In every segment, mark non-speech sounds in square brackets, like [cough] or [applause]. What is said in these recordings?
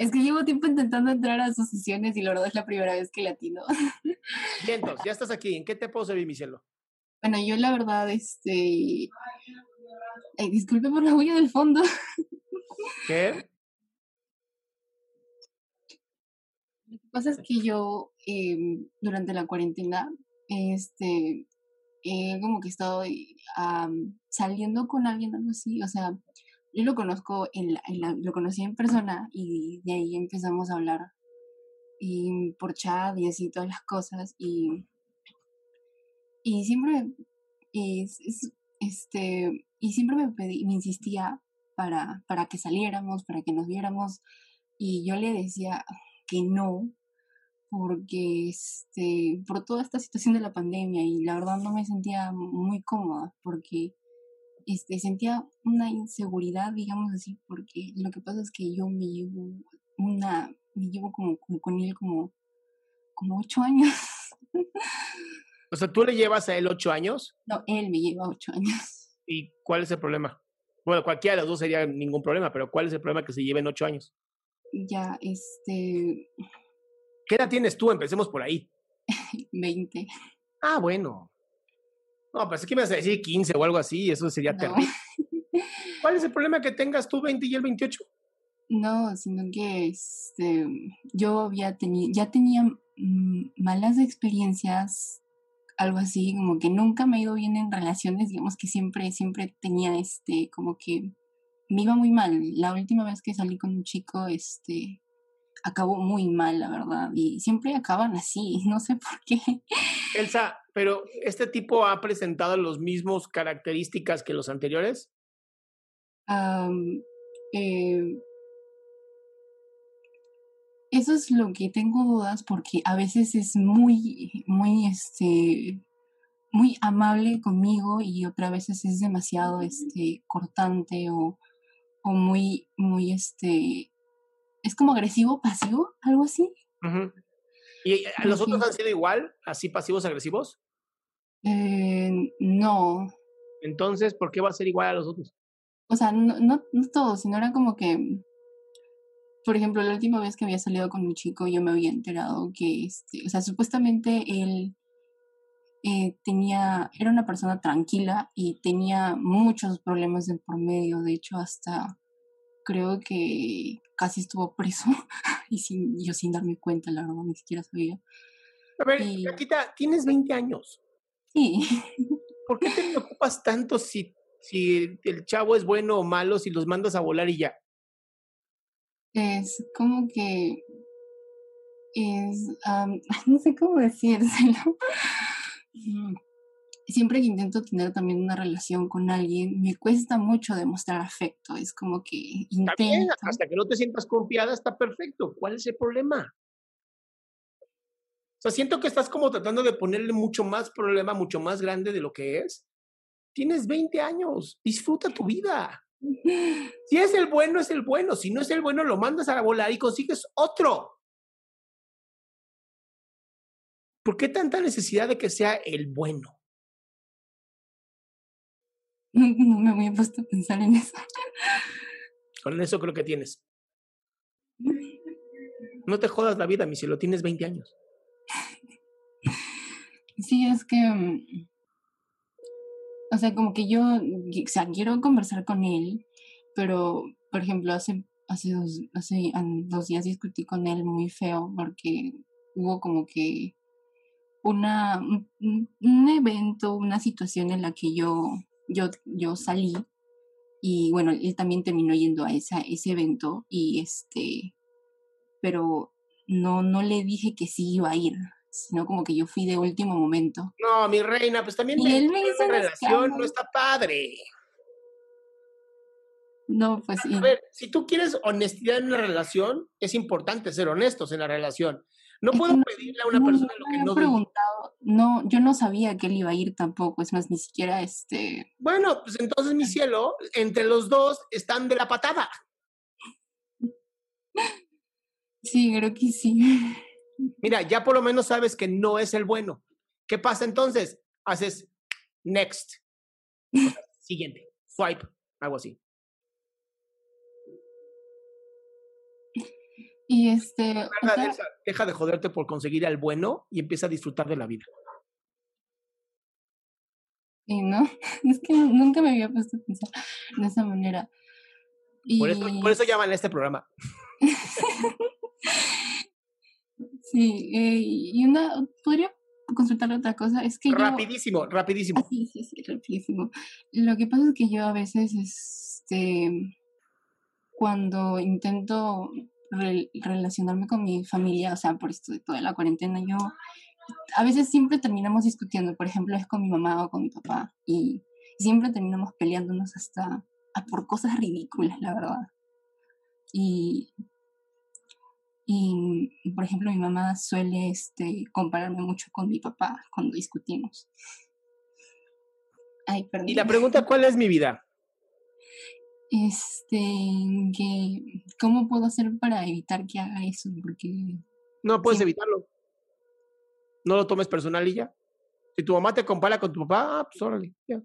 es, que llevo tiempo intentando entrar a sus sesiones y la verdad es la primera vez que latino. Bien, [laughs] entonces, ya estás aquí. ¿En qué te puedo servir, mi cielo? Bueno, yo la verdad, este... Ay, disculpe por la huella del fondo. ¿Qué? Lo que pasa es que yo eh, durante la cuarentena, este, eh, como que he estado um, saliendo con alguien, algo así, o sea, yo lo conozco, en la, en la, lo conocí en persona y de ahí empezamos a hablar y por chat y así todas las cosas y, y siempre es, este y siempre me pedí, me insistía para, para que saliéramos, para que nos viéramos y yo le decía que no porque este por toda esta situación de la pandemia y la verdad no me sentía muy cómoda porque este, sentía una inseguridad, digamos así, porque lo que pasa es que yo me llevo una, me llevo como, con él como, como ocho años. O sea, ¿tú le llevas a él ocho años? No, él me lleva ocho años. ¿Y cuál es el problema? Bueno, cualquiera de los dos sería ningún problema, pero ¿cuál es el problema que se lleven ocho años? Ya, este... ¿Qué edad tienes tú? Empecemos por ahí. [laughs] Veinte. Ah, bueno. No, pues es que me vas a decir 15 o algo así, eso sería No. terrible. [laughs] ¿Cuál es el problema que tengas tú 20 y él 28? No, sino que este, yo había tenido, ya tenía mm, malas experiencias, algo así, como que nunca me ha ido bien en relaciones, digamos que siempre, siempre tenía este, como que me iba muy mal. La última vez que salí con un chico, este, acabó muy mal, la verdad, y siempre acaban así, [laughs] no sé por qué. Elsa, pero ¿este tipo ha presentado las mismas características que los anteriores? Eh, eso es lo que tengo dudas porque a veces es muy, muy, este, muy amable conmigo y otras veces es demasiado, este, cortante o, o muy, muy, este, es como agresivo, pasivo, algo así. ¿Y a los otros han sido igual, así pasivos agresivos? Eh, no, Entonces, ¿por qué va a ser igual a los otros? o sea, no, no, no todo, sino era como que, por ejemplo, la última vez que había salido con un chico, yo me había enterado que, este, o sea, supuestamente él eh, tenía, era una persona tranquila y tenía muchos problemas de por medio, de hecho, hasta creo que casi estuvo preso [laughs] y sin, yo sin darme cuenta, la verdad, ni siquiera sabía. A ver, Y- Paquita, tienes 20 años. Sí, ¿Por qué te [laughs] preocupas tanto si, si el chavo es bueno o malo, si los mandas a volar y ya? es como que es, am, [laughs] no sé cómo decírselo. Siempre que intento tener también una relación con alguien, me cuesta mucho demostrar afecto. Es como que intento. Hasta que no te sientas confiada está perfecto. ¿Cuál es el problema? O sea, siento que estás como tratando de ponerle mucho más problema, mucho más grande de lo que es. Tienes 20 años, disfruta tu vida. [laughs] Si es el bueno, es el bueno. Si no es el bueno, lo mandas a volar y consigues otro. ¿Por qué tanta necesidad de que sea el bueno? [laughs] No, me voy a puesto a pensar en eso. Con eso creo que tienes. [laughs] No te jodas la vida, mi cielo, tienes 20 años. Sí, es que, mm, o sea, como que yo, o sea, quiero conversar con él, pero, por ejemplo, hace, hace, dos, hace dos días discutí con él muy feo porque hubo como que una, un, evento, una situación en la que yo, yo, yo salí y bueno, él también terminó yendo a esa, ese evento y este, pero no, no le dije que sí iba a ir, sino como que yo fui de último momento. No, mi reina, pues también y él me hizo relación no está padre. No, pues A ver, si tú quieres honestidad en una relación, es importante ser honestos en la relación. No puedo pedirle a una persona lo que no preguntado, no, yo no sabía que él iba a ir tampoco, es más, ni siquiera este. Bueno, pues entonces, mi cielo, entre los dos están de la patada. Sí, creo que sí. Mira, ya por lo menos sabes que no es el bueno. ¿Qué pasa entonces? Haces next. siguiente. Swipe. Algo así. Y este. deja, de joderte por conseguir al bueno y empieza a disfrutar de la vida. Sí, ¿no? [laughs] Es que nunca me había puesto a pensar de esa manera. Por, eso, por eso llaman a este programa. [laughs] Sí, eh, y una, podría consultar otra cosa, es que Rapidísimo, rapidísimo. [laughs] sí, sí, sí, rapidísimo. Lo que pasa es que yo a veces, este, cuando intento relacionarme con mi familia, o sea, por esto de toda la cuarentena, yo a veces siempre terminamos discutiendo, por ejemplo, es con mi mamá o con mi papá, y siempre terminamos peleándonos hasta por cosas ridículas, la verdad. Y y, por ejemplo, mi mamá suele este, compararme mucho con mi papá cuando discutimos. Ay, perdón. Y la pregunta, ¿cuál es mi vida? Este, que, ¿cómo puedo hacer para evitar que haga eso? Porque... No puedes evitarlo. No lo tomes personal y ya. Si tu mamá te compara con tu papá, ah, pues órale, ya.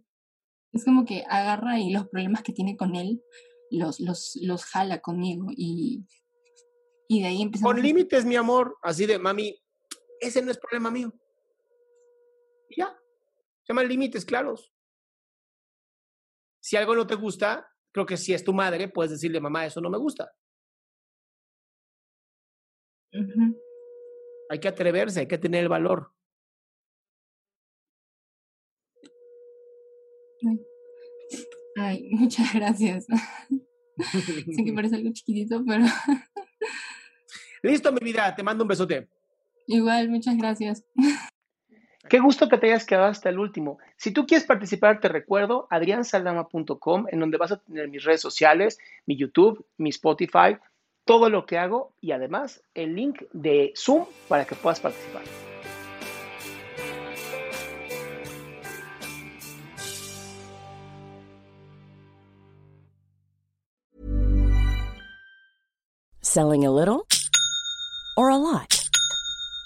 Es como que agarra y los problemas que tiene con él los, los, los jala conmigo y y de ahí empezamos. Con límites, mi amor, así de, mami, ese no es problema mío. Y ya, se llaman límites claros. Si algo no te gusta, creo que si es tu madre, puedes decirle, mamá, eso no me gusta. Hay que atreverse, hay que tener el valor. Ay, [laughs] muchas gracias. sé que parece algo chiquitito, pero [laughs] Listo, mi vida, te mando un besote. Igual, muchas gracias. Qué gusto que te hayas quedado hasta el último. Si tú quieres participar, te recuerdo adriansaldama.com, en donde vas a tener mis redes sociales, mi YouTube, mi Spotify, todo lo que hago y además el link de Zoom para que puedas participar. Selling a little or a lot?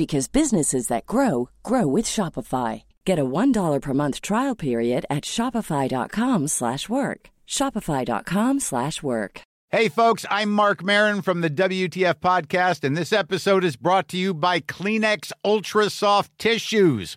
because businesses that grow grow with Shopify. Get a $1 per month trial period at shopify.com/work. shopify.com/work. Hey folks, I'm Mark Marin from the WTF podcast and this episode is brought to you by Kleenex Ultra Soft Tissues